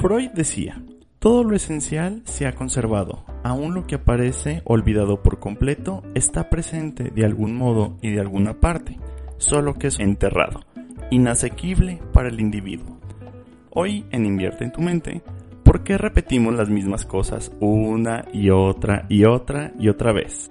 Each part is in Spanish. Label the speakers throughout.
Speaker 1: Freud decía, todo lo esencial se ha conservado, aún lo que aparece olvidado por completo está presente de algún modo y de alguna parte, solo que es enterrado, inasequible para el individuo. Hoy en Invierte en tu mente, ¿por qué repetimos las mismas cosas una y otra y otra y otra vez?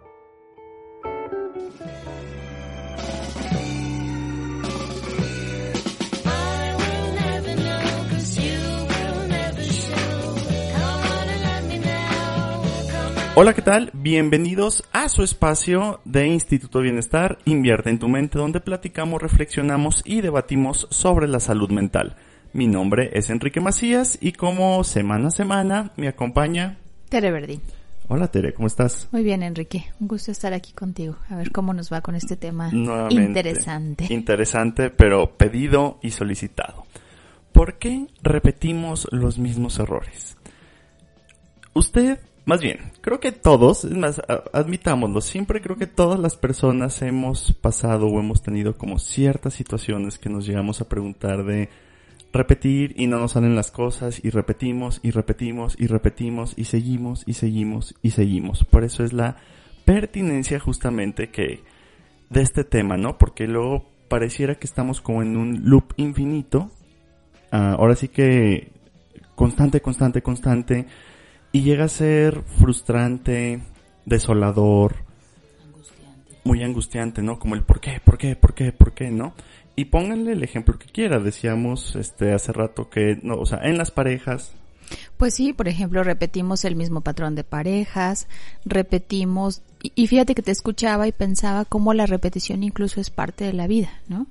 Speaker 1: Hola, ¿qué tal? Bienvenidos a su espacio de Instituto Bienestar, Invierte en tu mente, donde platicamos, reflexionamos y debatimos sobre la salud mental. Mi nombre es Enrique Macías y como semana a semana me acompaña
Speaker 2: Tere Verdín.
Speaker 1: Hola Tere, ¿cómo estás?
Speaker 2: Muy bien Enrique, un gusto estar aquí contigo. A ver cómo nos va con este tema interesante.
Speaker 1: Interesante, pero pedido y solicitado. ¿Por qué repetimos los mismos errores? Usted más bien, creo que todos, es más, admitámoslo, siempre creo que todas las personas hemos pasado o hemos tenido como ciertas situaciones que nos llegamos a preguntar de repetir y no nos salen las cosas y repetimos y repetimos y repetimos y seguimos y seguimos y seguimos. Por eso es la pertinencia justamente que de este tema, ¿no? Porque luego pareciera que estamos como en un loop infinito. Ah, ahora sí que constante, constante, constante y llega a ser frustrante, desolador, muy angustiante, ¿no? Como el por qué, por qué, por qué, por qué, ¿no? Y pónganle el ejemplo que quiera. Decíamos este hace rato que, no, o sea, en las parejas.
Speaker 2: Pues sí, por ejemplo, repetimos el mismo patrón de parejas, repetimos, y fíjate que te escuchaba y pensaba cómo la repetición incluso es parte de la vida, ¿no?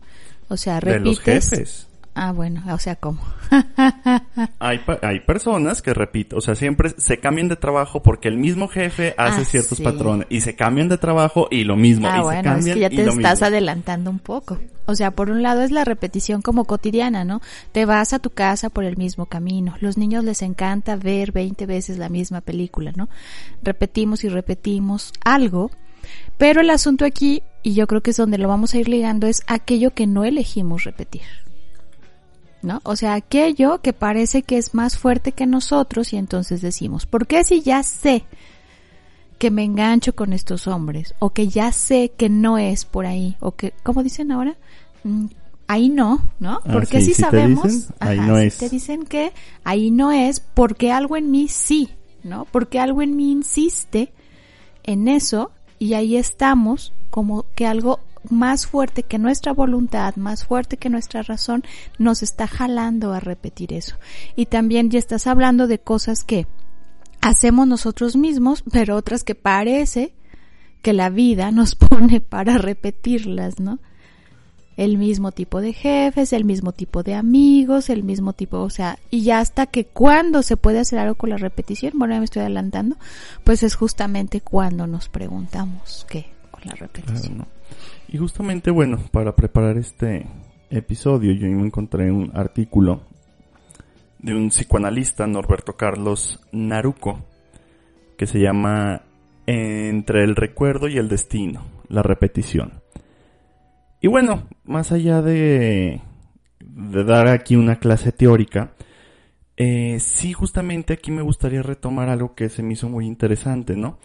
Speaker 2: O sea, repites.
Speaker 1: De los jefes.
Speaker 2: Ah, bueno, o sea, ¿cómo?
Speaker 1: hay, hay personas que repito, o sea, siempre se cambian de trabajo porque el mismo jefe hace ah, ciertos patrones y se cambian de trabajo y lo mismo.
Speaker 2: Ah,
Speaker 1: y
Speaker 2: bueno, es que ya te estás adelantando un poco. O sea, por un lado es la repetición como cotidiana, ¿no? Te vas a tu casa por el mismo camino. Los niños les encanta ver 20 veces la misma película, ¿no? Repetimos y repetimos algo, pero el asunto aquí, y yo creo que es donde lo vamos a ir ligando, es aquello que no elegimos repetir. ¿No? O sea, aquello que parece que es más fuerte que nosotros y entonces decimos, ¿por qué si ya sé que me engancho con estos hombres o que ya sé que no es por ahí o que, ¿cómo dicen ahora? Mm, ahí no, ¿no?
Speaker 1: Ah,
Speaker 2: porque si, sabemos,
Speaker 1: ahí no es.
Speaker 2: te dicen que ahí no es porque algo en mí sí, ¿no? Porque algo en mí insiste en eso y ahí estamos como que algo más fuerte que nuestra voluntad, más fuerte que nuestra razón, nos está jalando a repetir eso. Y también ya estás hablando de cosas que hacemos nosotros mismos, pero otras que parece que la vida nos pone para repetirlas, ¿no? El mismo tipo de jefes, el mismo tipo de amigos, el mismo tipo, o sea, y ya hasta que cuando se puede hacer algo con la repetición, bueno, ya me estoy adelantando, pues es justamente cuando nos preguntamos qué con la repetición.
Speaker 1: Y justamente, bueno, para preparar este episodio yo me encontré un artículo de un psicoanalista, Norberto Carlos Naruco, que se llama Entre el recuerdo y el destino, la repetición. Y bueno, más allá de, de dar aquí una clase teórica, eh, sí justamente aquí me gustaría retomar algo que se me hizo muy interesante, ¿no?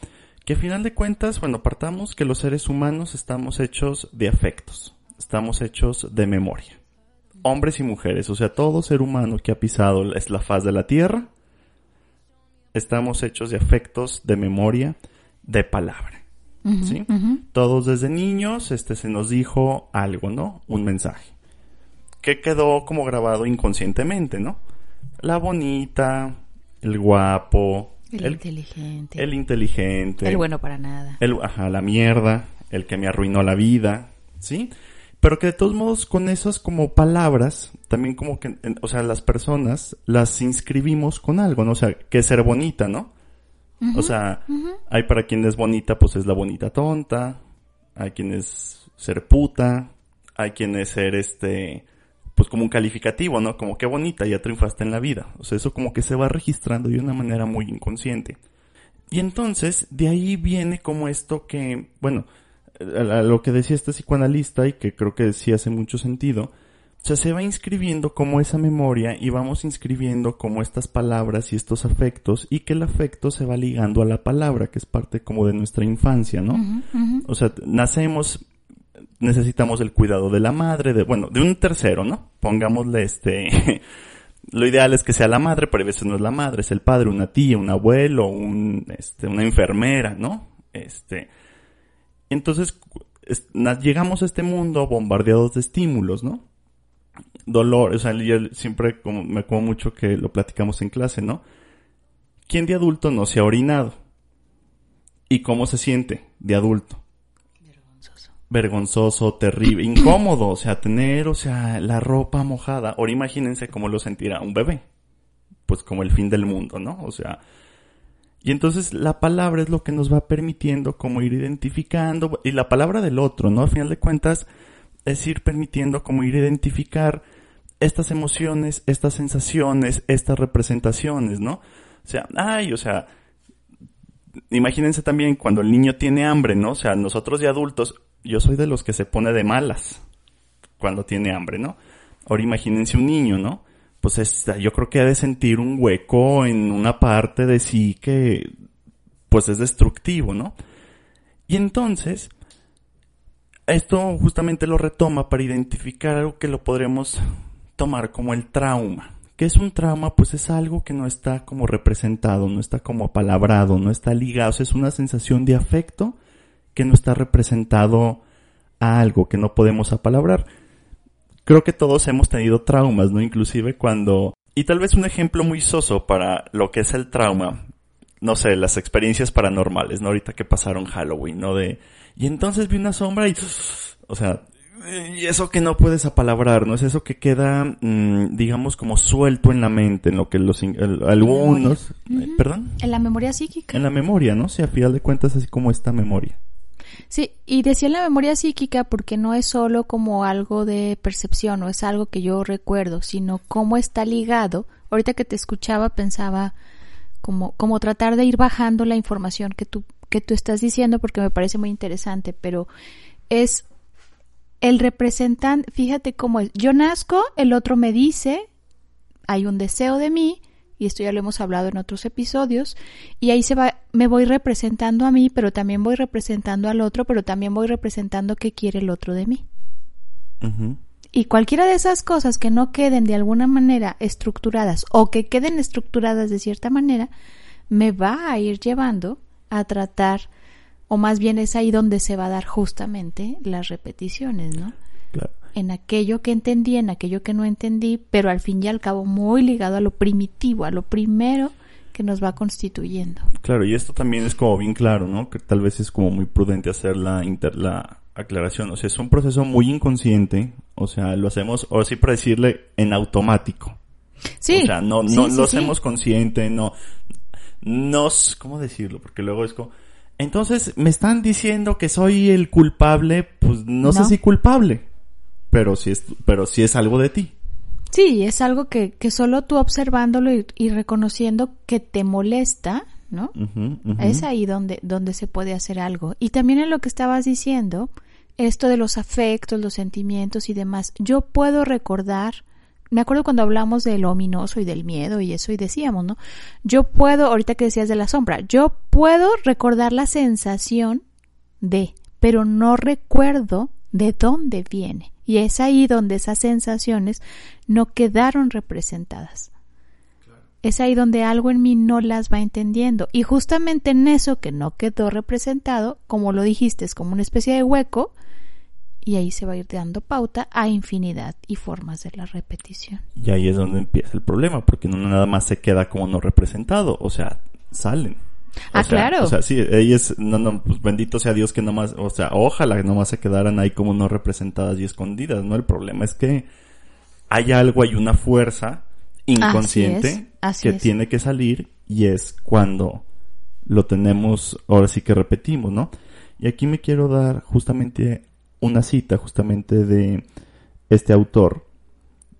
Speaker 1: Que a final de cuentas, bueno, partamos que los seres humanos estamos hechos de afectos, estamos hechos de memoria. Hombres y mujeres, o sea, todo ser humano que ha pisado es la faz de la tierra, estamos hechos de afectos, de memoria, de palabra. ¿sí? Todos desde niños, este, se nos dijo algo, ¿no? Un mensaje. Que quedó como grabado inconscientemente, ¿no? La bonita, el guapo,
Speaker 2: El,
Speaker 1: el,
Speaker 2: inteligente.
Speaker 1: el inteligente.
Speaker 2: el bueno para nada.
Speaker 1: el, ajá, la mierda, el que me arruinó la vida, ¿sí? Pero que de todos modos con esas como palabras, también como que, en- o sea, las personas las inscribimos con algo, ¿no? O sea, que ser bonita, ¿no? O sea, hay para quien es bonita, pues es la bonita tonta, hay quien es ser puta, hay quien es ser este, pues como un calificativo, ¿no? Como qué bonita, ya triunfaste en la vida. O sea, eso como que se va registrando de una manera muy inconsciente. Y entonces, de ahí viene como esto que, bueno, a- lo que decía este psicoanalista y que creo que sí hace mucho sentido, o sea, se va inscribiendo como esa memoria y vamos inscribiendo como estas palabras y estos afectos y que el afecto se va ligando a la palabra, que es parte como de nuestra infancia, ¿no? O sea, nacemos, necesitamos el cuidado de la madre, de, bueno, de un tercero, ¿no? Pongámosle este, lo ideal es que sea la madre, pero a veces no es la madre, es el padre, una tía, un abuelo, un, este, una enfermera, ¿no? Este, entonces, llegamos a este mundo bombardeados de estímulos, ¿no? Dolor, o sea, yo siempre como, me acuerdo mucho que lo platicamos en clase, ¿no? ¿Quién de adulto no se ha orinado? ¿Y cómo se siente de adulto? Vergonzoso, terrible, incómodo, o sea, tener, o sea, la ropa mojada. Ahora imagínense cómo lo sentirá un bebé. Pues como el fin del mundo, ¿no? O sea, y entonces la palabra es lo que nos va permitiendo como ir identificando, y la palabra del otro, ¿no? A final de cuentas, es ir permitiendo como ir identificar estas emociones, estas sensaciones, estas representaciones, ¿no? O sea, ay, o sea, imagínense también cuando el niño tiene hambre, ¿no? O sea, nosotros de adultos, yo soy de los que se pone de malas cuando tiene hambre, ¿no? Ahora imagínense un niño, ¿no? Pues es, yo creo que ha de sentir un hueco en una parte de sí que, pues es destructivo, ¿no? Y entonces, esto justamente lo retoma para identificar algo que lo podremos tomar como el trauma. ¿Qué es un trauma? Pues es algo que no está como representado, no está como apalabrado, no está ligado, es una sensación de afecto que no está representado a algo que no podemos apalabrar. Creo que todos hemos tenido traumas, ¿no? Inclusive cuando... Y tal vez un ejemplo muy soso para lo que es el trauma, no sé, las experiencias paranormales, ¿no? Ahorita que pasaron Halloween, ¿no? De... Y entonces vi una sombra y... O sea, y eso que no puedes apalabrar, ¿no? Es eso que queda, mm, digamos, como suelto en la mente, en lo que los... el- algunos... ¿Perdón?
Speaker 2: En la memoria psíquica.
Speaker 1: En la memoria, ¿no? Si a final de cuentas así como esta memoria.
Speaker 2: Sí, y decía la memoria psíquica porque no es solo como algo de percepción o es algo que yo recuerdo, sino cómo está ligado. Ahorita que te escuchaba pensaba como, como tratar de ir bajando la información que tú, que tú estás diciendo porque me parece muy interesante, pero es el representante, fíjate cómo es, yo nazco, el otro me dice, hay un deseo de mí, y esto ya lo hemos hablado en otros episodios, y ahí se va, me voy representando a mí, pero también voy representando al otro, pero también voy representando qué quiere el otro de mí. Y cualquiera de esas cosas que no queden de alguna manera estructuradas o que queden estructuradas de cierta manera, me va a ir llevando a tratar, o más bien es ahí donde se va a dar justamente las repeticiones, ¿no?
Speaker 1: Claro.
Speaker 2: En aquello que entendí, en aquello que no entendí, pero al fin y al cabo muy ligado a lo primitivo, a lo primero que nos va constituyendo.
Speaker 1: Claro, y esto también es como bien claro, ¿no? Que tal vez es como muy prudente hacer la, inter- la aclaración. O sea, es un proceso muy inconsciente. O sea, lo hacemos, o así para decirle, en automático.
Speaker 2: Sí.
Speaker 1: O sea, no, no
Speaker 2: sí,
Speaker 1: lo
Speaker 2: sí.
Speaker 1: hacemos consciente, no. Nos, ¿cómo decirlo? Porque luego es como, entonces me están diciendo que soy el culpable, pues no, sé si culpable, pero sí es, pero sí es algo de ti.
Speaker 2: Sí, es algo que, que solo tú observándolo y, y reconociendo que te molesta, ¿no? Es ahí donde, donde se puede hacer algo. Y también en lo que estabas diciendo, esto de los afectos, los sentimientos y demás, yo puedo recordar, me acuerdo cuando hablamos de lo ominoso y del miedo y eso y decíamos, ¿no? Yo puedo, ahorita que decías de la sombra, yo puedo recordar la sensación de, pero no recuerdo de dónde viene. Y es ahí donde esas sensaciones no quedaron representadas. es ahí donde algo en mí no las va entendiendo. Y justamente en eso que no quedó representado, como lo dijiste, es como una especie de hueco, y ahí se va a ir dando pauta a infinidad y formas de la repetición.
Speaker 1: Y ahí es donde empieza el problema, porque no nada más se queda como no representado, o sea, salen.
Speaker 2: Ah, claro.
Speaker 1: O sea, sí, ellas, no, no, pues bendito sea Dios que nomás, o sea, ojalá que nomás se quedaran ahí como no representadas y escondidas, ¿no? El problema es que hay algo, hay una fuerza inconsciente que tiene que salir y es cuando lo tenemos, ahora sí que repetimos, ¿no? Y aquí me quiero dar justamente una cita justamente de este autor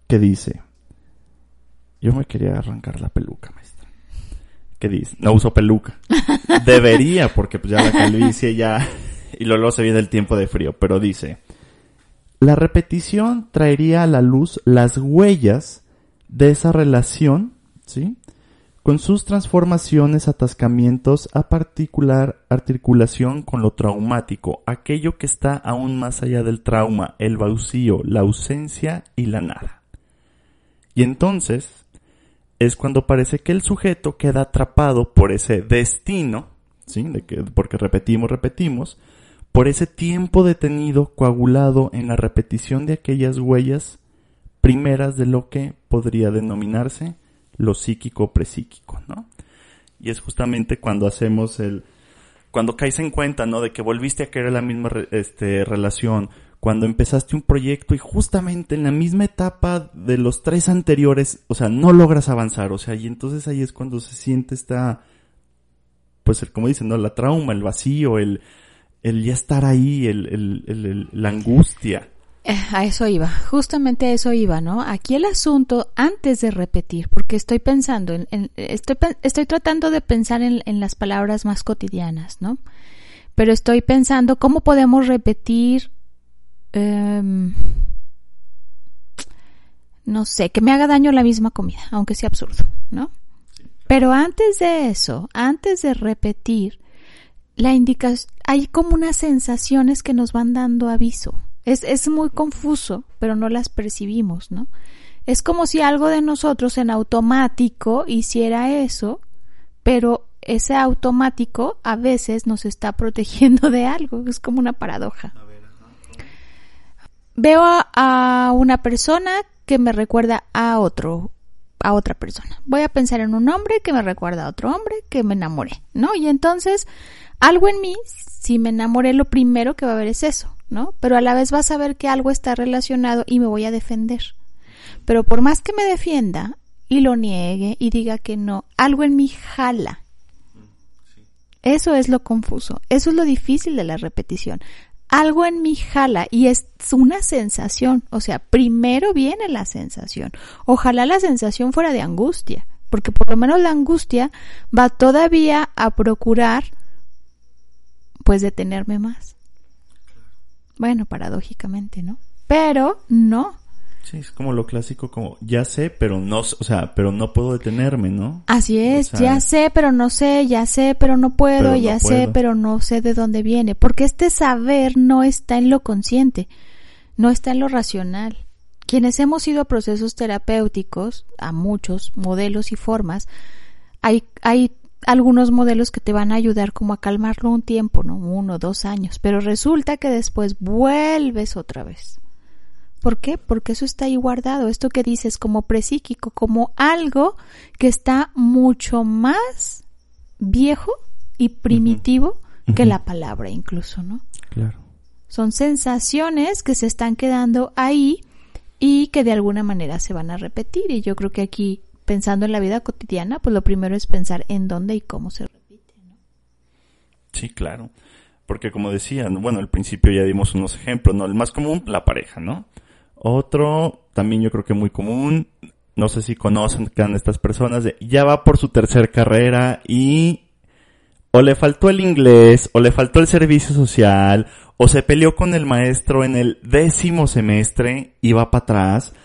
Speaker 1: que dice, yo me quería arrancar la peluca, maestra. ¿Qué dice? No uso peluca. Debería, porque pues ya la calvicie ya, y luego se viene el tiempo de frío, pero dice, la repetición traería a la luz las huellas de esa relación, ¿sí? Con sus transformaciones, atascamientos a particular articulación con lo traumático, aquello que está aún más allá del trauma, el vacío, la ausencia y la nada. Y entonces es cuando parece que el sujeto queda atrapado por ese destino, ¿sí? De que, porque repetimos, repetimos, por ese tiempo detenido, coagulado en la repetición de aquellas huellas primeras de lo que podría denominarse lo psíquico presíquico, ¿no? Y es justamente cuando hacemos el cuando caes en cuenta, ¿no? De que volviste a querer la misma este, relación, cuando empezaste un proyecto y justamente en la misma etapa de los tres anteriores, o sea, no logras avanzar, o sea, y entonces ahí es cuando se siente esta, pues, el, como dicen, ¿no? La trauma, el vacío, el, el ya estar ahí, el, el, la angustia.
Speaker 2: Eh, a eso iba, justamente a eso iba, ¿no? Aquí el asunto, antes de repetir, porque estoy pensando, en, estoy, estoy tratando de pensar en, las palabras más cotidianas, ¿no? Pero estoy pensando cómo podemos repetir, em, no sé, que me haga daño la misma comida, aunque sea absurdo, ¿no? Pero antes de eso, antes de repetir, la indicación, hay como unas sensaciones que nos van dando aviso, es, es muy confuso, pero no las percibimos, ¿no? Es como si algo de nosotros en automático hiciera eso, pero ese automático a veces nos está protegiendo de algo. Es como una paradoja. Veo a, a, una persona que me recuerda a otro, a otra persona. Voy a pensar en un hombre que me recuerda a otro hombre que me enamoré, ¿no? Y entonces, algo en mí, si me enamoré, lo primero que va a haber es eso. ¿no? Pero a la vez vas a ver que algo está relacionado y me voy a defender. Pero por más que me defienda y lo niegue y diga que no, algo en mí jala. Eso es lo confuso, eso es lo difícil de la repetición. Algo en mí jala y es una sensación, o sea, primero viene la sensación. Ojalá la sensación fuera de angustia, porque por lo menos la angustia va todavía a procurar pues detenerme más. Bueno, paradójicamente, ¿no? Pero no.
Speaker 1: Sí, es como lo clásico, como ya sé, pero no, o sea, pero no puedo detenerme, ¿no?
Speaker 2: Así es, ya sé, pero no sé, ya sé, pero no puedo, ya sé, pero no sé de dónde viene. Porque este saber no está en lo consciente, no está en lo racional. Quienes hemos ido a procesos terapéuticos, a muchos modelos y formas, hay, hay algunos modelos que te van a ayudar como a calmarlo un tiempo, ¿no? Uno, dos años, pero resulta que después vuelves otra vez. ¿Por qué? Porque eso está ahí guardado, esto que dices como presíquico, como algo que está mucho más viejo y primitivo que la palabra incluso, ¿no?
Speaker 1: Claro.
Speaker 2: Son sensaciones que se están quedando ahí y que de alguna manera se van a repetir y yo creo que aquí pensando en la vida cotidiana, pues lo primero es pensar en dónde y cómo se repite. ¿no?
Speaker 1: Sí, claro. Porque como decía, bueno, al principio ya dimos unos ejemplos, ¿no? El más común, la pareja, ¿no? Otro, también yo creo que muy común, no sé si conocen a estas personas, ya va por su tercer carrera y o le faltó el inglés, o le faltó el servicio social, o se peleó con el maestro en el décimo semestre y va para atrás,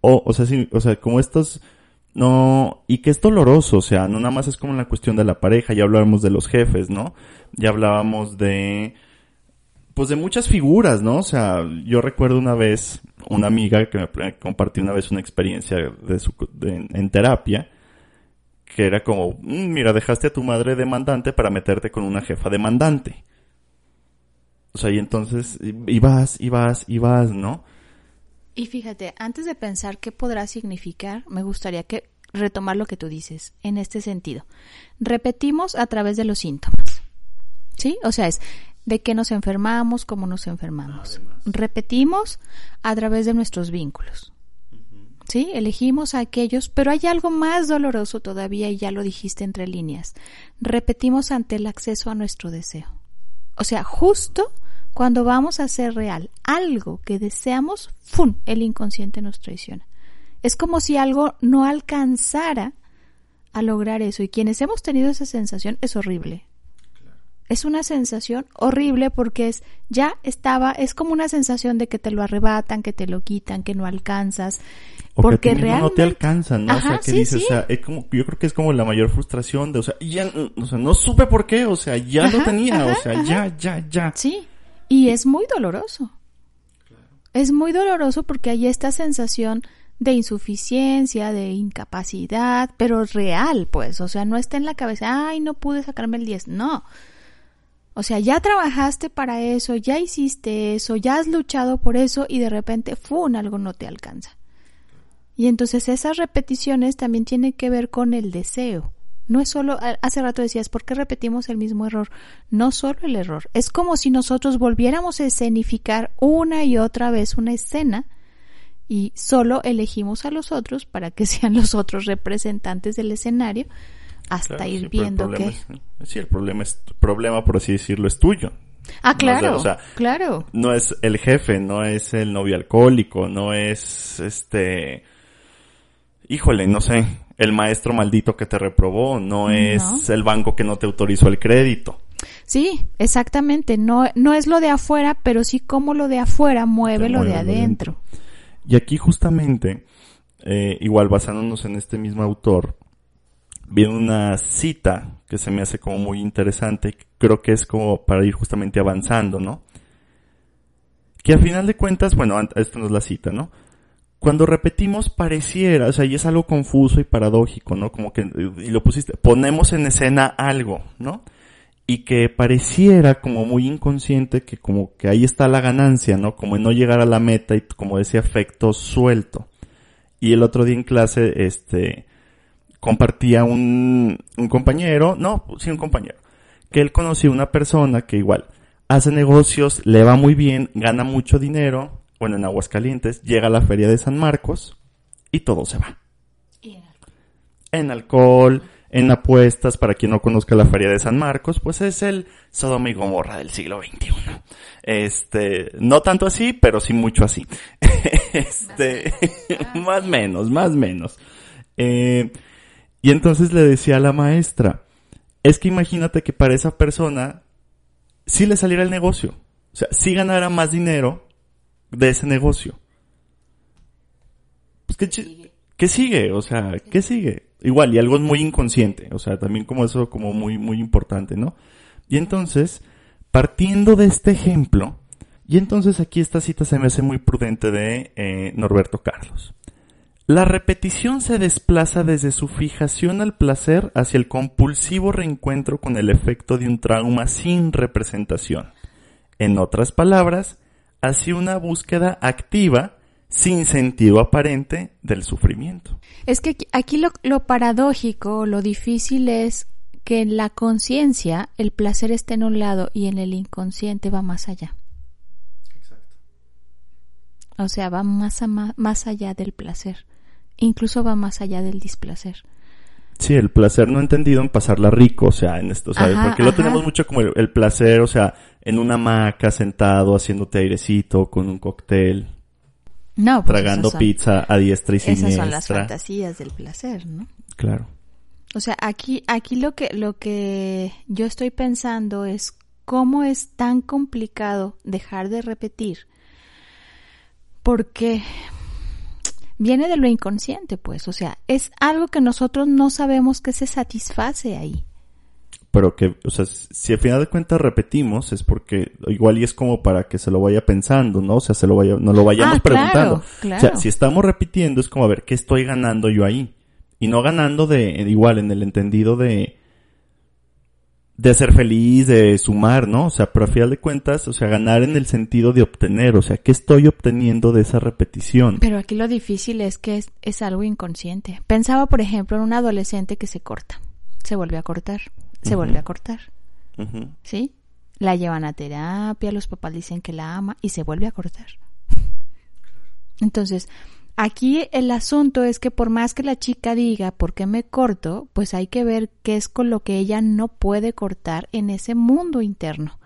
Speaker 1: o, o sea, sí, o sea, como estos no, y que es doloroso, o sea, no nada más es como la cuestión de la pareja, ya hablábamos de los jefes, ¿no? Ya hablábamos de, pues de muchas figuras, ¿no? O sea, yo recuerdo una vez, una amiga que me compartió una vez una experiencia de su, en terapia, que era como, "Mm, mira, dejaste a tu madre demandante para meterte con una jefa demandante. O sea, y entonces, y y vas, y vas, y vas, ¿no?
Speaker 2: Y fíjate, antes de pensar qué podrá significar, me gustaría que retomar lo que tú dices en este sentido. Repetimos a través de los síntomas. ¿Sí? O sea, es de qué nos enfermamos, cómo nos enfermamos. Repetimos a través de nuestros vínculos. ¿Sí? Elegimos a aquellos, pero hay algo más doloroso todavía y ya lo dijiste entre líneas. Repetimos ante el acceso a nuestro deseo. O sea, justo cuando vamos a hacer real algo que deseamos, ¡fum! El inconsciente nos traiciona. Es como si algo no alcanzara a lograr eso. Y quienes hemos tenido esa sensación es horrible. Es una sensación horrible porque es, ya estaba, es como una sensación de que te lo arrebatan, que te lo quitan, que no alcanzas.
Speaker 1: O
Speaker 2: porque
Speaker 1: que mismo no
Speaker 2: realmente
Speaker 1: te alcanzan, ¿no? o sea, que
Speaker 2: sí,
Speaker 1: dices,
Speaker 2: sí.
Speaker 1: o sea, es como, yo creo que es como la mayor frustración de, o sea, ya, o sea, no supe por qué, o sea, ya lo
Speaker 2: Ajá,
Speaker 1: tenía, o sea, ya, ya, ya.
Speaker 2: Sí, y es muy doloroso. Es muy doloroso porque hay esta sensación de insuficiencia, de incapacidad, pero real, pues, o sea, no está en la cabeza, ay, no pude sacarme el 10, no. O sea, ya trabajaste para eso, ya hiciste eso, ya has luchado por eso y de repente, ¡fum!, algo no te alcanza. Y entonces esas repeticiones también tienen que ver con el deseo. No es solo, hace rato decías, ¿por qué repetimos el mismo error? No solo el error, es como si nosotros volviéramos a escenificar una y otra vez una escena y solo elegimos a los otros para que sean los otros representantes del escenario hasta
Speaker 1: Claro,
Speaker 2: ir
Speaker 1: sí, el
Speaker 2: viendo que...
Speaker 1: es- sí, el problema es, problema, por así decirlo, es tuyo.
Speaker 2: Ah,
Speaker 1: No, o sea,
Speaker 2: claro,
Speaker 1: o sea,
Speaker 2: claro.
Speaker 1: No es el jefe, no es el novio alcohólico, no es este, híjole, no sé, el maestro maldito que te reprobó, no es el banco que no te autorizó el crédito.
Speaker 2: Sí, exactamente. No, no es lo de afuera, pero sí como lo de afuera mueve
Speaker 1: Te
Speaker 2: lo de
Speaker 1: mueve lo de
Speaker 2: adentro.
Speaker 1: Y aquí justamente, eh, igual basándonos en este mismo autor, viene una cita que se me hace como muy interesante, creo que es como para ir justamente avanzando, ¿no? Que a final de cuentas, bueno, esto no es la cita, ¿no? Cuando repetimos pareciera, o sea, y es algo confuso y paradójico, ¿no? Como que, y lo pusiste, ponemos en escena algo, ¿no? Y que pareciera como muy inconsciente que como que ahí está la ganancia, ¿no? Como en no llegar a la meta y como ese afecto suelto. Y el otro día en clase, este, compartía un, un compañero, no, sí un compañero, que él conocía una persona que igual hace negocios, le va muy bien, gana mucho dinero, bueno, en Aguascalientes, llega a la feria de San Marcos y todo se va. En alcohol, en apuestas, para quien no conozca la feria de San Marcos, pues es el Sodoma y Gomorra del siglo XXI. Este, no tanto así, pero sí mucho así. este, más menos, más menos. Eh, y entonces le decía a la maestra, es que imagínate que para esa persona sí le saliera el negocio. O sea, sí ganara más dinero de ese negocio. Pues ¿qué, chi- ¿qué sigue? O sea, ¿qué sigue? Igual, y algo es muy inconsciente. O sea, también como eso como muy, muy importante, ¿no? Y entonces, partiendo de este ejemplo, y entonces aquí esta cita se me hace muy prudente de eh, Norberto Carlos. La repetición se desplaza desde su fijación al placer hacia el compulsivo reencuentro con el efecto de un trauma sin representación. En otras palabras, hacia una búsqueda activa sin sentido aparente del sufrimiento.
Speaker 2: Es que aquí- lo, lo paradójico, lo difícil es que en la conciencia el placer está en un lado y en el inconsciente va más allá. O sea, va más, a más allá del placer. Incluso va más allá del displacer.
Speaker 1: Sí, el placer no entendido en pasarla rico, o sea, en esto,
Speaker 2: Ajá,
Speaker 1: porque lo tenemos mucho como el, el placer, o sea, en una hamaca, sentado, haciéndote airecito, con un cóctel,
Speaker 2: No, pues
Speaker 1: tragando
Speaker 2: esas son-
Speaker 1: pizza a diestra y
Speaker 2: Esas
Speaker 1: siniestra.
Speaker 2: son las fantasías del placer, ¿no?
Speaker 1: Claro.
Speaker 2: O sea, aquí, aquí lo que, lo que yo estoy pensando es cómo es tan complicado dejar de repetir. Porque viene de lo inconsciente, pues. O sea, es algo que nosotros no sabemos que se satisface ahí.
Speaker 1: Pero que, o sea, si al final de cuentas repetimos, es porque igual y es como para que se lo vaya pensando, ¿no? O sea, se lo vaya, no lo vayamos
Speaker 2: Ah, claro,
Speaker 1: preguntando.
Speaker 2: claro.
Speaker 1: O sea, si estamos repitiendo, es como a ver, ¿qué estoy ganando yo ahí? Y no ganando de, igual, en el entendido de, de ser feliz, de sumar, ¿no? O sea, pero a final de cuentas, o sea, ganar en el sentido de obtener, o sea, ¿qué estoy obteniendo de esa repetición?
Speaker 2: Pero aquí lo difícil es que es, es algo inconsciente. Pensaba, por ejemplo, en un adolescente que se corta, se vuelve a cortar, se vuelve a cortar. ¿sí? La llevan a terapia, los papás dicen que la ama y se vuelve a cortar. Entonces, aquí el asunto es que por más que la chica diga por qué me corto, pues hay que ver qué es con lo que ella no puede cortar en ese mundo interno,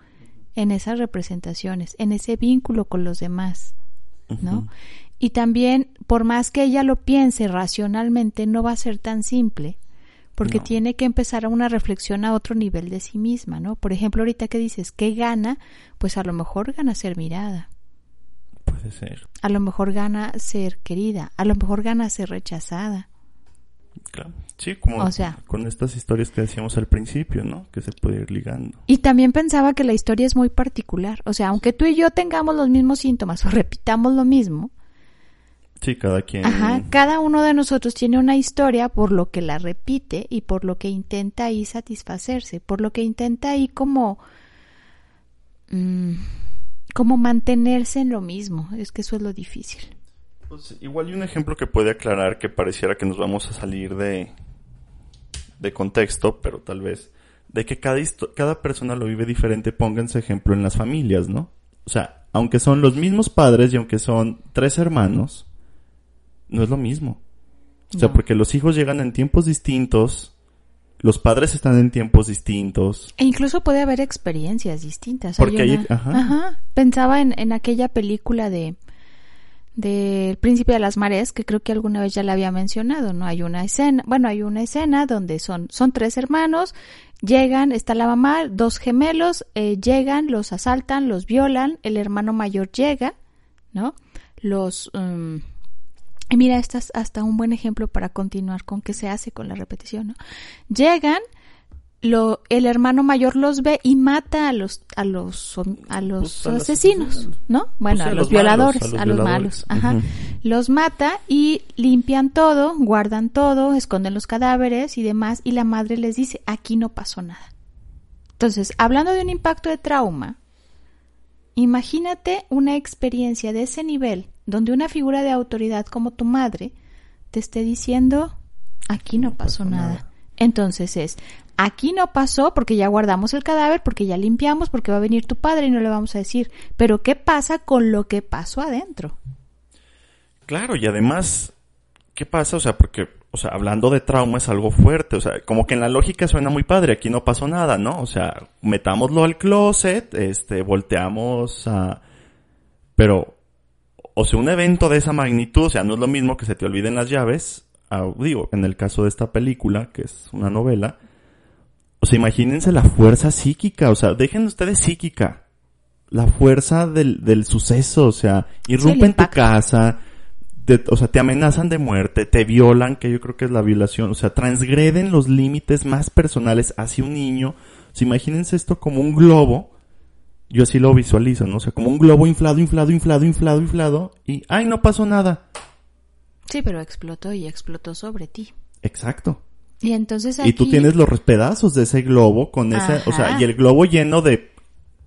Speaker 2: en esas representaciones, en ese vínculo con los demás, ¿no? Y también, por más que ella lo piense racionalmente, no va a ser tan simple, porque
Speaker 1: No.
Speaker 2: tiene que empezar a una reflexión a otro nivel de sí misma, ¿no? Por ejemplo, ahorita que dices, ¿qué gana? Pues a lo mejor gana ser mirada,
Speaker 1: Puede ser,
Speaker 2: a lo mejor gana ser querida, a lo mejor gana ser rechazada.
Speaker 1: claro. Sí, como
Speaker 2: O sea-
Speaker 1: con estas historias que decíamos al principio, ¿no? Que se puede ir ligando.
Speaker 2: Y también pensaba que la historia es muy particular, o sea, aunque tú y yo tengamos los mismos síntomas o repitamos lo mismo,
Speaker 1: Sí, cada quien.
Speaker 2: Ajá, cada uno de nosotros tiene una historia por lo que la repite y por lo que intenta ahí satisfacerse, por lo que intenta ahí como mm, como mantenerse en lo mismo, es que eso es lo difícil.
Speaker 1: Pues, igual y un ejemplo que puede aclarar que pareciera que nos vamos a salir de, de contexto, pero tal vez, de que cada, cada persona lo vive diferente, pónganse ejemplo en las familias, ¿no? O sea, aunque son los mismos padres y aunque son tres hermanos, no es lo mismo. O sea,
Speaker 2: No.
Speaker 1: porque los hijos llegan en tiempos distintos, los padres están en tiempos distintos.
Speaker 2: E incluso puede haber experiencias distintas.
Speaker 1: Porque
Speaker 2: Hay
Speaker 1: ajá.
Speaker 2: ajá. Pensaba en, en aquella película de del Príncipe de las Mares, que creo que alguna vez ya la había mencionado, ¿no? Hay una escena, bueno, hay una escena donde son, son tres hermanos, llegan, está la mamá, dos gemelos, eh, llegan, los asaltan, los violan, el hermano mayor llega, ¿no? Los, mm, y mira, este es hasta un buen ejemplo para continuar con qué se hace con la repetición, ¿no? Llegan, lo, el hermano mayor los ve y mata a los a los a los
Speaker 1: Pues, a
Speaker 2: asesinos. ¿no? Bueno,
Speaker 1: Pues,
Speaker 2: a,
Speaker 1: a
Speaker 2: los, violadores,
Speaker 1: malos, a los
Speaker 2: a los
Speaker 1: violadores.
Speaker 2: malos, ajá. Los mata y limpian todo, guardan todo, esconden los cadáveres y demás y la madre les dice, "Aquí no pasó nada." Entonces, hablando de un impacto de trauma, imagínate una experiencia de ese nivel donde una figura de autoridad como tu madre te esté diciendo, "Aquí no, pasó, nada. Entonces es, aquí no pasó porque ya guardamos el cadáver, porque ya limpiamos, porque va a venir tu padre y no le vamos a decir. Pero ¿qué pasa con lo que pasó adentro?
Speaker 1: Claro, y además, ¿qué pasa? O sea, porque, o sea, hablando de trauma es algo fuerte, o sea, como que en la lógica suena muy padre, aquí no pasó nada, ¿no? O sea, metámoslo al closet, este, volteamos a... Pero, o sea, un evento de esa magnitud, o sea, no es lo mismo que se te olviden las llaves, a- digo, en el caso de esta película, que es una novela, o sea, imagínense la fuerza psíquica, o sea, dejen ustedes psíquica, la fuerza del, del suceso, o sea, irrumpen tu
Speaker 2: impacto.
Speaker 1: casa, o sea, te amenazan de muerte, te violan, que yo creo que es la violación, o sea, transgreden los límites más personales hacia un niño. O sea, imagínense esto como un globo, yo así lo visualizo, ¿no? O sea, como un globo inflado, inflado, inflado, inflado, inflado, y ¡ay, no pasó nada!
Speaker 2: Sí, pero explotó y explotó sobre ti.
Speaker 1: Exacto.
Speaker 2: Y entonces
Speaker 1: Y tú
Speaker 2: aquí-
Speaker 1: tienes los pedazos de ese globo con ese, o sea, y el globo lleno de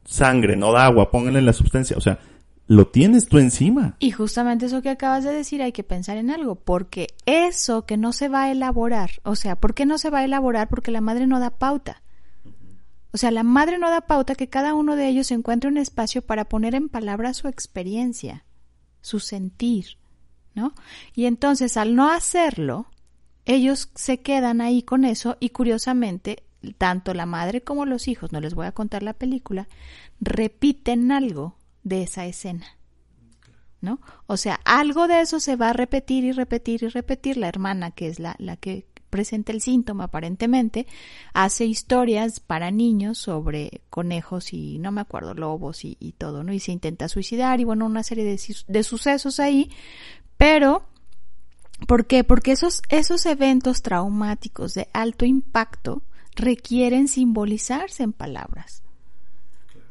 Speaker 1: sangre, no de agua, pónganle la sustancia, o sea, lo tienes tú encima.
Speaker 2: Y justamente eso que acabas de decir hay que pensar en algo, porque eso que no se va a elaborar, o sea, ¿por qué no se va a elaborar? Porque la madre no da pauta. O sea, la madre no da pauta que cada uno de ellos encuentre un espacio para poner en palabras su experiencia, su sentir, ¿no? Y entonces al no hacerlo, ellos se quedan ahí con eso y curiosamente, tanto la madre como los hijos, no les voy a contar la película, repiten algo de esa escena. ¿no? O sea, algo de eso se va a repetir y repetir y repetir. La hermana, que es la, la que presenta el síntoma aparentemente, hace historias para niños sobre conejos y no me acuerdo, lobos y, todo, ¿no? Y se intenta suicidar y bueno, una serie de sucesos ahí, pero ¿por qué? Porque esos, esos eventos traumáticos de alto impacto requieren simbolizarse en palabras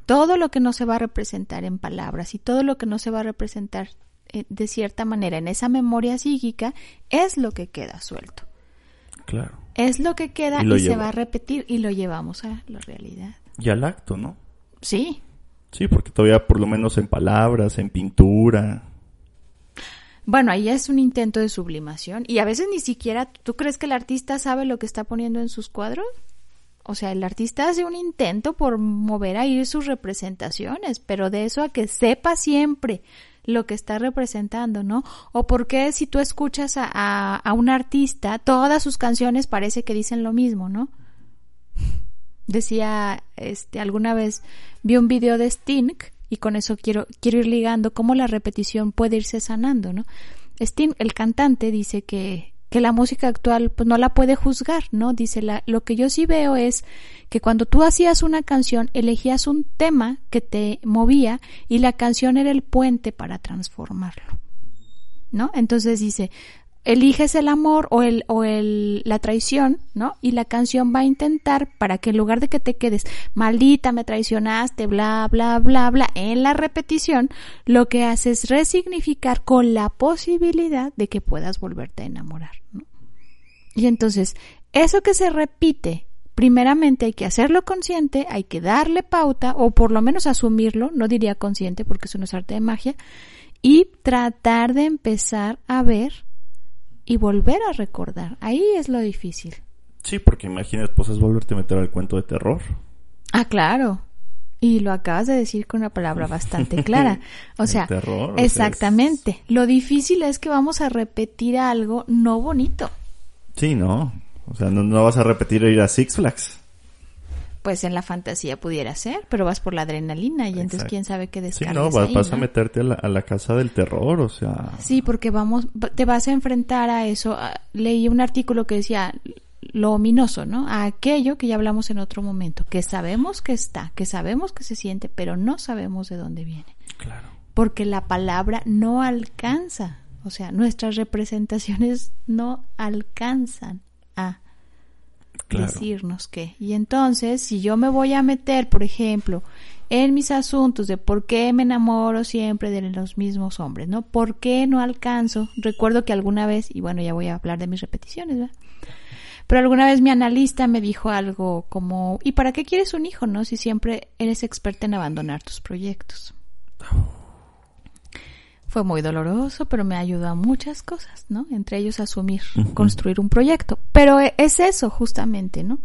Speaker 2: todo lo que no se va a representar en palabras y todo lo que no se va a representar eh, de cierta manera en esa memoria psíquica es lo que queda suelto.
Speaker 1: Claro.
Speaker 2: Es lo que queda
Speaker 1: Y
Speaker 2: y, se va a repetir y lo llevamos a la realidad.
Speaker 1: Y al acto, ¿no?
Speaker 2: Sí,
Speaker 1: Sí, porque todavía por lo menos en palabras, en pintura.
Speaker 2: Bueno, ahí es un intento de sublimación y a veces ni siquiera, ¿tú crees que el artista sabe lo que está poniendo en sus cuadros? O sea, el artista hace un intento por mover ahí sus representaciones, pero de eso a que sepa siempre lo que está representando, ¿no? O porque si tú escuchas a, a, a un artista, todas sus canciones parece que dicen lo mismo, ¿no? Decía, este, alguna vez vi un video de Sting y con eso quiero, quiero ir ligando cómo la repetición puede irse sanando, ¿no? Sting, el cantante, dice que, que la música actual pues no la puede juzgar, ¿no? Dice, la, lo que yo sí veo es que cuando tú hacías una canción, elegías un tema que te movía y la canción era el puente para transformarlo, ¿no? Entonces dice, eliges el amor o el o el la traición, ¿no? Y la canción va a intentar para que en lugar de que te quedes maldita me traicionaste, bla bla bla bla en la repetición, lo que hace es resignificar con la posibilidad de que puedas volverte a enamorar, ¿no? Y entonces, eso que se repite, primeramente hay que hacerlo consciente, hay que darle pauta o por lo menos asumirlo, no diría consciente porque eso no es arte de magia, y tratar de empezar a ver y volver a recordar. Ahí es lo difícil.
Speaker 1: Sí, porque imagínate, pues es volverte a meter al cuento de terror.
Speaker 2: Ah, claro. Y lo acabas de decir con una palabra bastante clara. O
Speaker 1: El
Speaker 2: sea,
Speaker 1: terror, o sea,
Speaker 2: exactamente. Lo difícil es que vamos a repetir algo no bonito.
Speaker 1: Sí, no. O sea, no, no vas a repetir ir a Six Flags.
Speaker 2: Pues en la fantasía pudiera ser, pero vas por la adrenalina y entonces quién sabe qué
Speaker 1: Sí,
Speaker 2: descargas
Speaker 1: no, vas,
Speaker 2: ahí,
Speaker 1: vas a meterte a la, a la casa del terror, o sea...
Speaker 2: Sí, porque vamos, te vas a enfrentar a eso. Ah, Leí un artículo que decía lo ominoso, ¿no? A aquello que ya hablamos en otro momento, que sabemos que está, que sabemos que se siente, pero no sabemos de dónde viene.
Speaker 1: Claro.
Speaker 2: Porque la palabra no alcanza, o sea, nuestras representaciones no alcanzan a
Speaker 1: Claro.
Speaker 2: decirnos qué. Y entonces, si yo me voy a meter, por ejemplo, en mis asuntos de por qué me enamoro siempre de los mismos hombres, ¿no? ¿Por qué no alcanzo? Recuerdo que alguna vez, y bueno, ya voy a hablar de mis repeticiones, ¿verdad? Pero alguna vez mi analista me dijo algo como, ¿y para qué quieres un hijo, no? Si siempre eres experta en abandonar tus proyectos. Fue muy doloroso, pero me ayudó a muchas cosas, ¿no? Entre ellos asumir, construir un proyecto. Pero e- es eso justamente, ¿no?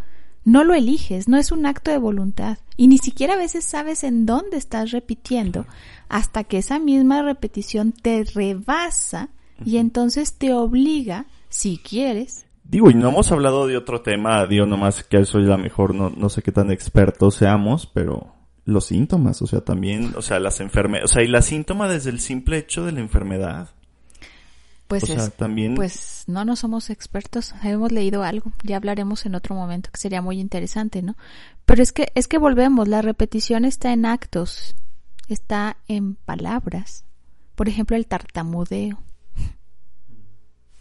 Speaker 2: No lo eliges, no es un acto de voluntad. Y ni siquiera a veces sabes en dónde estás repitiendo hasta que esa misma repetición te rebasa y entonces te obliga, si quieres,
Speaker 1: Digo, y no hemos hablado de otro tema, digo nomás que eso ya mejor no, no sé qué tan expertos seamos, pero los síntomas, o sea, también, o sea, las enfermedades, o sea, y la síntoma desde el simple hecho de la enfermedad.
Speaker 2: pues
Speaker 1: o sea,
Speaker 2: es-
Speaker 1: también,
Speaker 2: Pues no, no somos expertos, hemos leído algo, ya hablaremos en otro momento que sería muy interesante, ¿no? Pero es que es que volvemos, la repetición está en actos, está en palabras. Por ejemplo, el tartamudeo.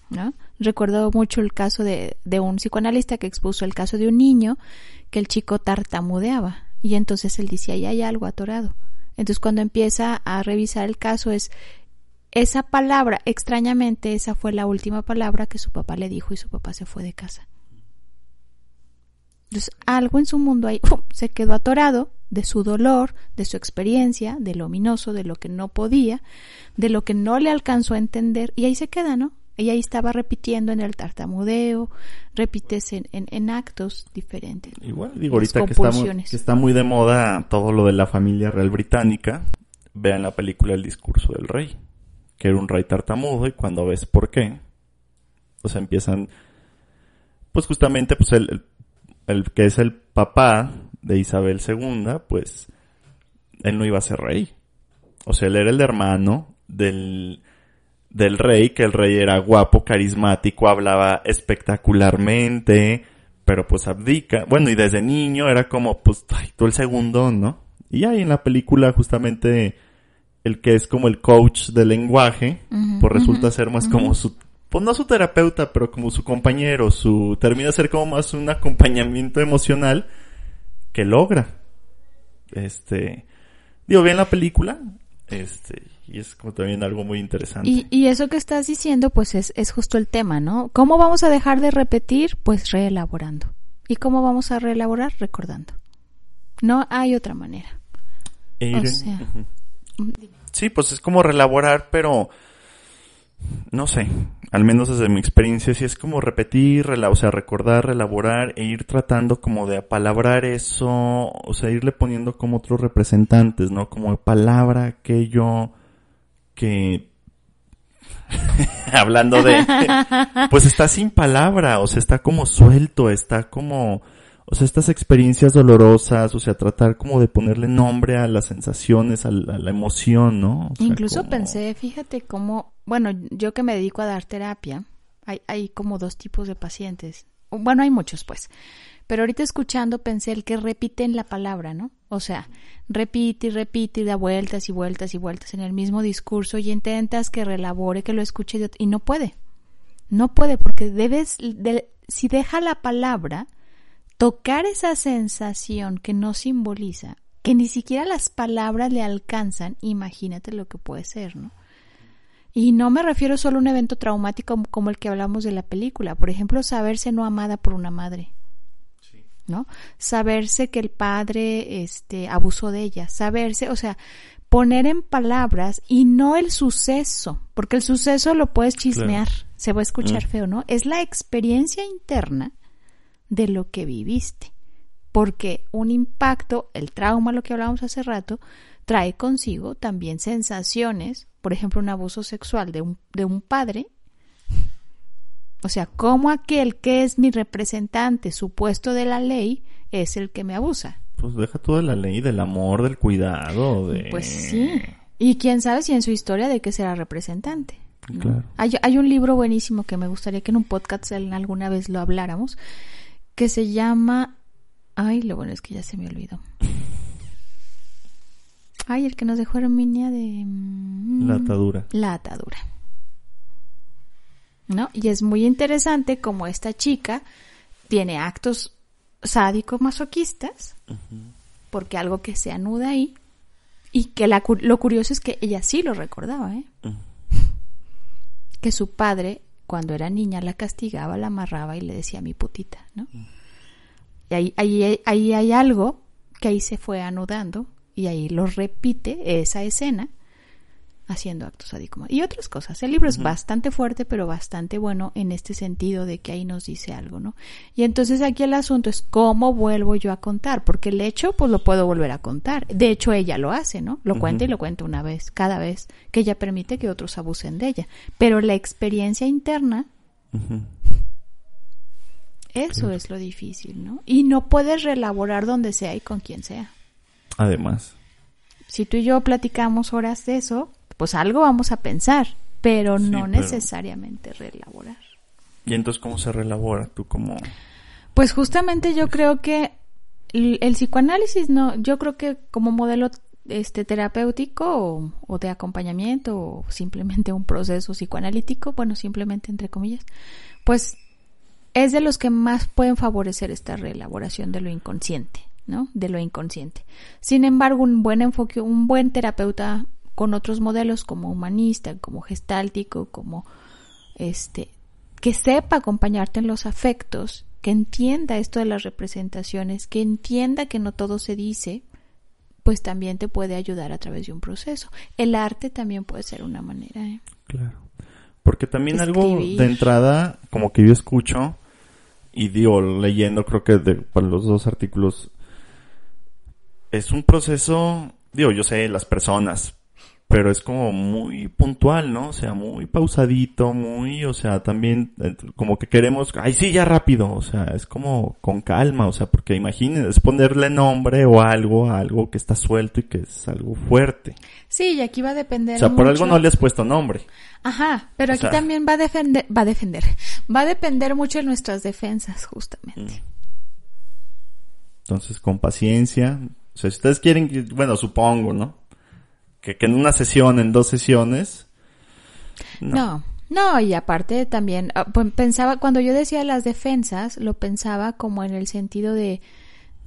Speaker 2: ¿No? Recuerdo mucho el caso de, de un psicoanalista que expuso el caso de un niño que el chico tartamudeaba y entonces él decía, ahí hay algo atorado. Entonces cuando empieza a revisar el caso es esa palabra, extrañamente, esa fue la última palabra que su papá le dijo y su papá se fue de casa. Entonces, algo en su mundo ahí se quedó atorado de su dolor, de su experiencia, de lo ominoso, de lo que no podía, de lo que no le alcanzó a entender, y ahí se queda, ¿no? Y ahí estaba repitiendo en el tartamudeo, repites en, en, en actos diferentes.
Speaker 1: igual, digo, ahorita que está, muy,
Speaker 2: compulsiones.
Speaker 1: que está muy de moda todo lo de la familia real británica, vean la película El discurso del rey, que era un rey tartamudo y cuando ves por qué, o sea, empiezan, pues justamente, pues el, el, el que es el papá de Isabel II, pues él no iba a ser rey. O sea, él era el hermano del, del rey, que el rey era guapo, carismático, hablaba espectacularmente, pero pues abdica. Bueno, y desde niño era como, pues, ay, tú el segundo, ¿no? Y ahí en la película justamente el que es como el coach del lenguaje, pues resulta ser más como su, pues no su terapeuta, pero como su compañero, su, termina ser como más un acompañamiento emocional que logra. Este, digo, bien la película, este, Y es como también algo muy interesante.
Speaker 2: Y, y eso que estás diciendo, pues es, es justo el tema, ¿no? ¿Cómo vamos a dejar de repetir? Pues reelaborando. ¿Y cómo vamos a reelaborar? Recordando. No hay otra manera.
Speaker 1: E
Speaker 2: o sea,
Speaker 1: Ujú. Sí, pues es como relaborar, pero no sé, al menos desde mi experiencia, sí es como repetir, o sea, recordar, relaborar e ir tratando como de apalabrar eso, o sea, irle poniendo como otros representantes, ¿no? Como palabra, aquello que... Hablando de... pues está sin palabra, o sea, está como suelto, está como... O sea, estas experiencias dolorosas, o sea, tratar como de ponerle nombre a las sensaciones, a la, a la emoción, ¿no? O sea,
Speaker 2: Incluso
Speaker 1: como-
Speaker 2: pensé, fíjate cómo, bueno, yo que me dedico a dar terapia, hay, hay como dos tipos de pacientes. Bueno, hay muchos, pues. Pero ahorita escuchando pensé el que repiten la palabra, ¿no? O sea, repite y repite y da vueltas y vueltas y vueltas en el mismo discurso y intentas que relabore, que lo escuche y no puede. No puede porque debes, de- si deja la palabra, tocar esa sensación que no simboliza, que ni siquiera las palabras le alcanzan, imagínate lo que puede ser, ¿no? Y no me refiero solo a un evento traumático como el que hablamos de la película, por ejemplo, saberse no amada por una madre. ¿No? Saberse que el padre este abusó de ella, saberse, o sea, poner en palabras y no el suceso, porque el suceso lo puedes chismear, se va a escuchar
Speaker 1: Mm.
Speaker 2: feo, ¿no? Es la experiencia interna de lo que viviste. Porque un impacto, el trauma, lo que hablábamos hace rato, trae consigo también sensaciones, por ejemplo, un abuso sexual de un, de un padre. O sea, como aquel que es mi representante supuesto de la ley es el que me abusa.
Speaker 1: Pues deja toda la ley del amor, del cuidado, de...
Speaker 2: Pues sí. Y quién sabe si en su historia de qué será representante. ¿no?
Speaker 1: Claro.
Speaker 2: Hay, hay un libro buenísimo que me gustaría que en un podcast alguna vez lo habláramos, que se llama... Ay, lo bueno es que ya se me olvidó. Ay, el que nos dejó Herminia de... mm,
Speaker 1: La atadura.
Speaker 2: La atadura. ¿No? Y es muy interesante como esta chica tiene actos sádicos masoquistas, porque algo que se anuda ahí, y que la lo curioso es que ella sí lo recordaba, ¿eh? Que su padre, cuando era niña, la castigaba, la amarraba y le decía mi putita, ¿no? Y ahí, ahí, ahí hay algo que ahí se fue anudando y ahí lo repite esa escena haciendo actos sádicos y otras cosas. El libro es bastante fuerte, pero bastante bueno en este sentido de que ahí nos dice algo, ¿no? Y entonces aquí el asunto es cómo vuelvo yo a contar, porque el hecho pues lo puedo volver a contar. De hecho ella lo hace, ¿no? Lo cuenta y lo cuenta una vez, cada vez que ella permite que otros abusen de ella. Pero la experiencia interna eso es lo difícil, ¿no? Y no puedes reelaborar donde sea y con quien sea.
Speaker 1: Además.
Speaker 2: Si tú y yo platicamos horas de eso, pues algo vamos a pensar, pero
Speaker 1: Sí,
Speaker 2: no
Speaker 1: pero-
Speaker 2: necesariamente reelaborar.
Speaker 1: ¿Y entonces cómo se relabora? Tú como...
Speaker 2: Pues justamente yo creo que el, el psicoanálisis no, yo creo que como modelo este terapéutico o, o de acompañamiento o simplemente un proceso psicoanalítico, bueno, simplemente entre comillas, pues es de los que más pueden favorecer esta reelaboración de lo inconsciente, ¿no? De lo inconsciente. Sin embargo, un buen enfoque, un buen terapeuta con otros modelos como humanista, como gestáltico, como este, que sepa acompañarte en los afectos, que entienda esto de las representaciones, que entienda que no todo se dice, pues también te puede ayudar a través de un proceso. El arte también puede ser una manera. ¿eh?
Speaker 1: Claro. Porque también algo de entrada, como que yo escucho, y digo, leyendo, creo que de, para los dos artículos, es un proceso, digo, yo sé, las personas, pero es como muy puntual, ¿no? O sea, muy pausadito, muy, o sea, también eh, como que queremos, ay, sí, ya rápido, o sea, es como con calma, o sea, porque imaginen, es ponerle nombre o algo a algo que está suelto y que es algo fuerte.
Speaker 2: Sí, y aquí va a depender.
Speaker 1: O sea, por algo no le has puesto nombre.
Speaker 2: Aja, pero
Speaker 1: O
Speaker 2: aquí
Speaker 1: sea-
Speaker 2: también va a defender, va a defender, va a depender mucho de nuestras defensas, justamente.
Speaker 1: Entonces, con paciencia. O sea, si ustedes quieren, bueno, supongo, ¿no? Que, que en una sesión, en dos sesiones.
Speaker 2: No. no, y aparte también, ah, pensaba, cuando yo decía las defensas, lo pensaba como en el sentido de,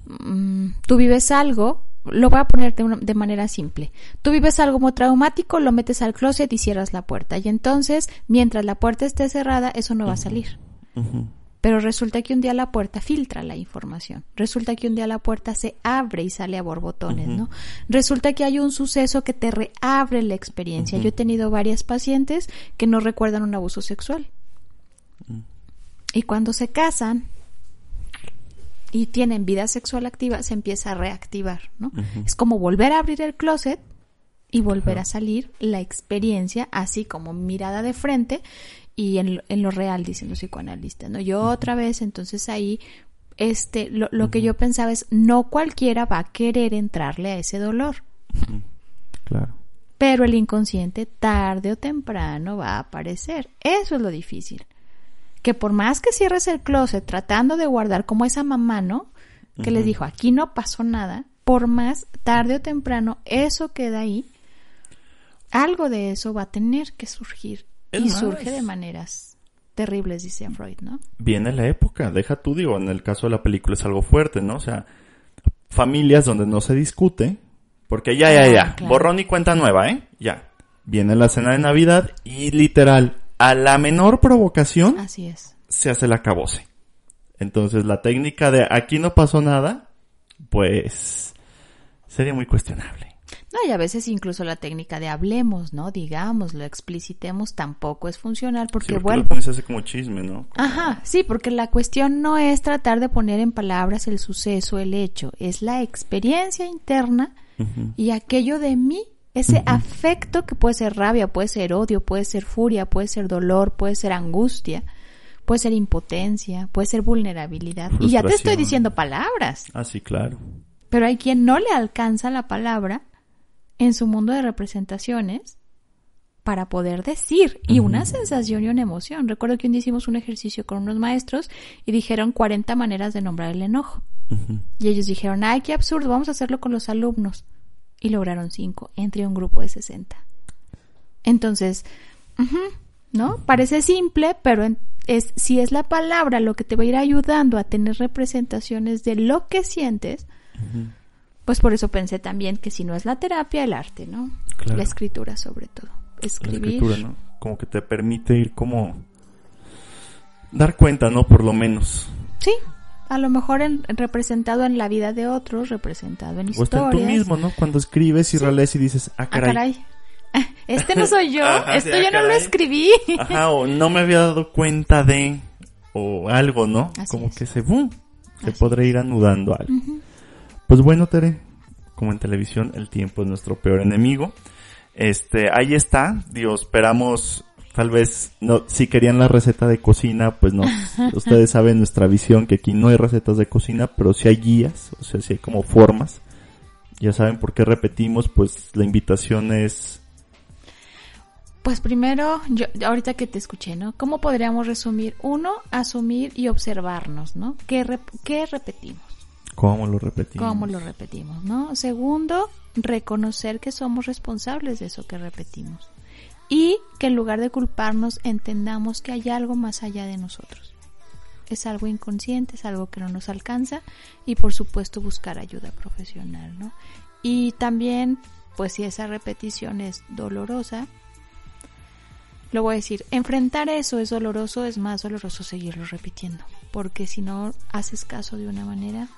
Speaker 2: mm, tú vives algo lo voy a poner de, una- de manera simple. Tú vives algo muy traumático, lo metes al closet y cierras la puerta. Y entonces, mientras la puerta esté cerrada, eso no va a salir. Pero resulta que un día la puerta filtra la información. Resulta que un día la puerta se abre y sale a borbotones, ¿no? Resulta que hay un suceso que te reabre la experiencia. Yo he tenido varias pacientes que no recuerdan un abuso sexual. Y cuando se casan y tienen vida sexual activa, se empieza a reactivar, ¿no? Es como volver a abrir el closet y volver a salir la experiencia, así como mirada de frente y en, lo- en lo real, dicen los psicoanalistas, ¿no? Yo otra vez, entonces ahí, este, lo, lo que yo pensaba es, no cualquiera va a querer entrarle a ese dolor,
Speaker 1: Claro.
Speaker 2: pero el inconsciente tarde o temprano va a aparecer. Eso es lo difícil. Que por más que cierres el closet tratando de guardar como esa mamá, ¿no? Que les dijo, aquí no pasó nada, por más tarde o temprano eso queda ahí, algo de eso va a tener que surgir.
Speaker 1: Es
Speaker 2: y
Speaker 1: más.
Speaker 2: surge de maneras terribles, dice Freud, ¿no?
Speaker 1: Viene la época, deja tú, digo, en el caso de la película es algo fuerte, ¿no? O sea, familias donde no se discute, porque ya, ya,
Speaker 2: Ah,
Speaker 1: ya,
Speaker 2: claro.
Speaker 1: borrón y cuenta nueva, ¿eh? Ya. Viene la cena de Navidad y literal, a la menor provocación
Speaker 2: Así es.
Speaker 1: se hace la cabose. Entonces la técnica de aquí no pasó nada, pues sería muy cuestionable.
Speaker 2: No, y a veces incluso la técnica de hablemos, ¿no? Digamos, lo explicitemos, tampoco es funcional
Speaker 1: Sí,
Speaker 2: porque,
Speaker 1: porque
Speaker 2: vuelvo.
Speaker 1: lo pones así como chisme, ¿no?
Speaker 2: Ajá, sí, porque la cuestión no es tratar de poner en palabras el suceso, el hecho, es la experiencia interna y aquello de mí, ese afecto que puede ser rabia, puede ser odio, puede ser furia, puede ser dolor, puede ser angustia, puede ser impotencia, puede ser vulnerabilidad. Y ya te estoy diciendo palabras,
Speaker 1: Ah, sí, claro.
Speaker 2: pero hay quien no le alcanza la palabra en su mundo de representaciones para poder decir y una sensación y una emoción. Recuerdo que un día hicimos un ejercicio con unos maestros y dijeron 40 maneras de nombrar el enojo. Y ellos dijeron, ay, qué absurdo, vamos a hacerlo con los alumnos. Y lograron cinco entre un grupo de 60. Entonces, ¿no? Parece simple, pero es, si es la palabra lo que te va a ir ayudando a tener representaciones de lo que sientes, pues por eso pensé también que si no es la terapia, el arte, ¿no?
Speaker 1: Claro.
Speaker 2: La escritura sobre todo.
Speaker 1: La
Speaker 2: Escribir.
Speaker 1: escritura, ¿no? Como que te permite ir como... Dar cuenta, ¿no? Por lo menos.
Speaker 2: Sí, a lo mejor en- representado en la vida de otros, representado en
Speaker 1: O
Speaker 2: historias.
Speaker 1: tú mismo, ¿no? Cuando escribes y relees y dices, ah,
Speaker 2: Ah,
Speaker 1: caray.
Speaker 2: caray. Este no soy yo,
Speaker 1: Ajá,
Speaker 2: esto
Speaker 1: sí, ah,
Speaker 2: yo no lo
Speaker 1: caray.
Speaker 2: escribí.
Speaker 1: Ajá, o no me había dado cuenta de... O algo, ¿no?
Speaker 2: Así
Speaker 1: como
Speaker 2: es.
Speaker 1: que se... ¡bum! Se
Speaker 2: Así
Speaker 1: podrá ir anudando algo. Pues bueno, Tere, como en televisión, el tiempo es nuestro peor enemigo. Este, ahí está. Digo, esperamos, tal vez, no, si querían la receta de cocina, pues no. Ustedes saben nuestra visión que aquí no hay recetas de cocina, pero sí hay guías, o sea, sí hay como formas. Ya saben por qué repetimos, pues la invitación es,
Speaker 2: Pues primero, yo ahorita que te escuché, ¿no? ¿Cómo podríamos resumir? Uno, asumir y observarnos, ¿no? ¿Qué, rep- qué repetimos?
Speaker 1: ¿Cómo lo repetimos?
Speaker 2: ¿Cómo lo repetimos, no? Segundo, reconocer que somos responsables de eso que repetimos. Y que en lugar de culparnos, entendamos que hay algo más allá de nosotros. Es algo inconsciente, es algo que no nos alcanza y por supuesto buscar ayuda profesional, ¿no? Y también, pues si esa repetición es dolorosa, lo voy a decir, enfrentar eso es doloroso, es más doloroso seguirlo repitiendo, porque si no haces caso de una manera,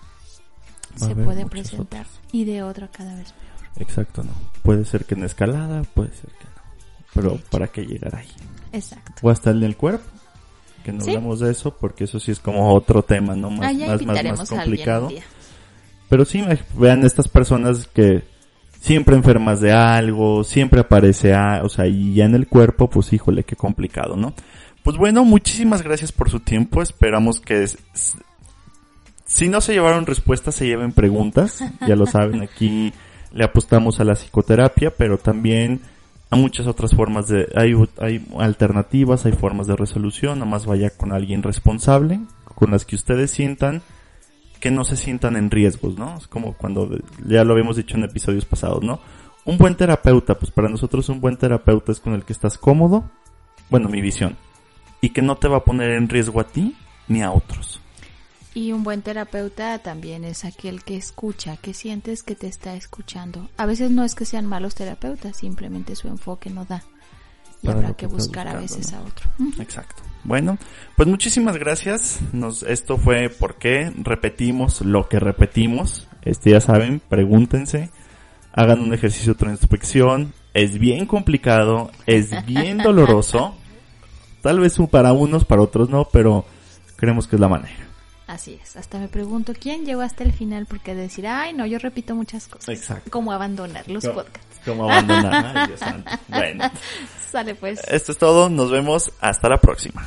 Speaker 2: se puede presentar y de otra cada vez peor.
Speaker 1: Exacto, no. Puede ser que en escalada, puede ser que no. Pero. ¿para qué llegar ahí?
Speaker 2: Exacto.
Speaker 1: O hasta el del cuerpo. Que no
Speaker 2: Sí.
Speaker 1: hablamos de eso porque eso sí es como otro tema, ¿no? Más, más, más, más complicado. Pero sí, vean estas personas que siempre enfermas de algo, siempre aparece, a, o sea, y ya en el cuerpo, pues híjole, qué complicado, ¿no? Pues bueno, muchísimas gracias por su tiempo. Esperamos que si no se llevaron respuestas, se lleven preguntas. Ya lo saben, aquí le apostamos a la psicoterapia, pero también a muchas otras formas de, hay, hay alternativas, hay formas de resolución, nada más vaya con alguien responsable, con las que ustedes sientan que no se sientan en riesgos, ¿no? Es como cuando, ya lo habíamos dicho en episodios pasados, ¿no? Un buen terapeuta, pues para nosotros un buen terapeuta es con el que estás cómodo, bueno, mi visión, y que no te va a poner en riesgo a ti ni a otros.
Speaker 2: Y un buen terapeuta también es aquel que escucha, que sientes que te está escuchando. A veces no es que sean malos terapeutas, simplemente su enfoque no da. Y
Speaker 1: Para
Speaker 2: habrá que buscar a veces
Speaker 1: ¿no?
Speaker 2: a otro.
Speaker 1: Exacto. Bueno, pues muchísimas gracias. Nos, esto fue porque repetimos lo que repetimos. Este ya saben, pregúntense, hagan un ejercicio de introspección. Es bien complicado, es bien doloroso. Tal vez para unos, para otros no, pero creemos que es la manera.
Speaker 2: Así es. Hasta me pregunto quién llegó hasta el final porque decir, ay, no, yo repito muchas cosas.
Speaker 1: Exacto.
Speaker 2: Como abandonar los podcasts.
Speaker 1: Como abandonar. Ay, Dios santo. Bueno,
Speaker 2: Sale pues.
Speaker 1: esto es todo. Nos vemos hasta la próxima.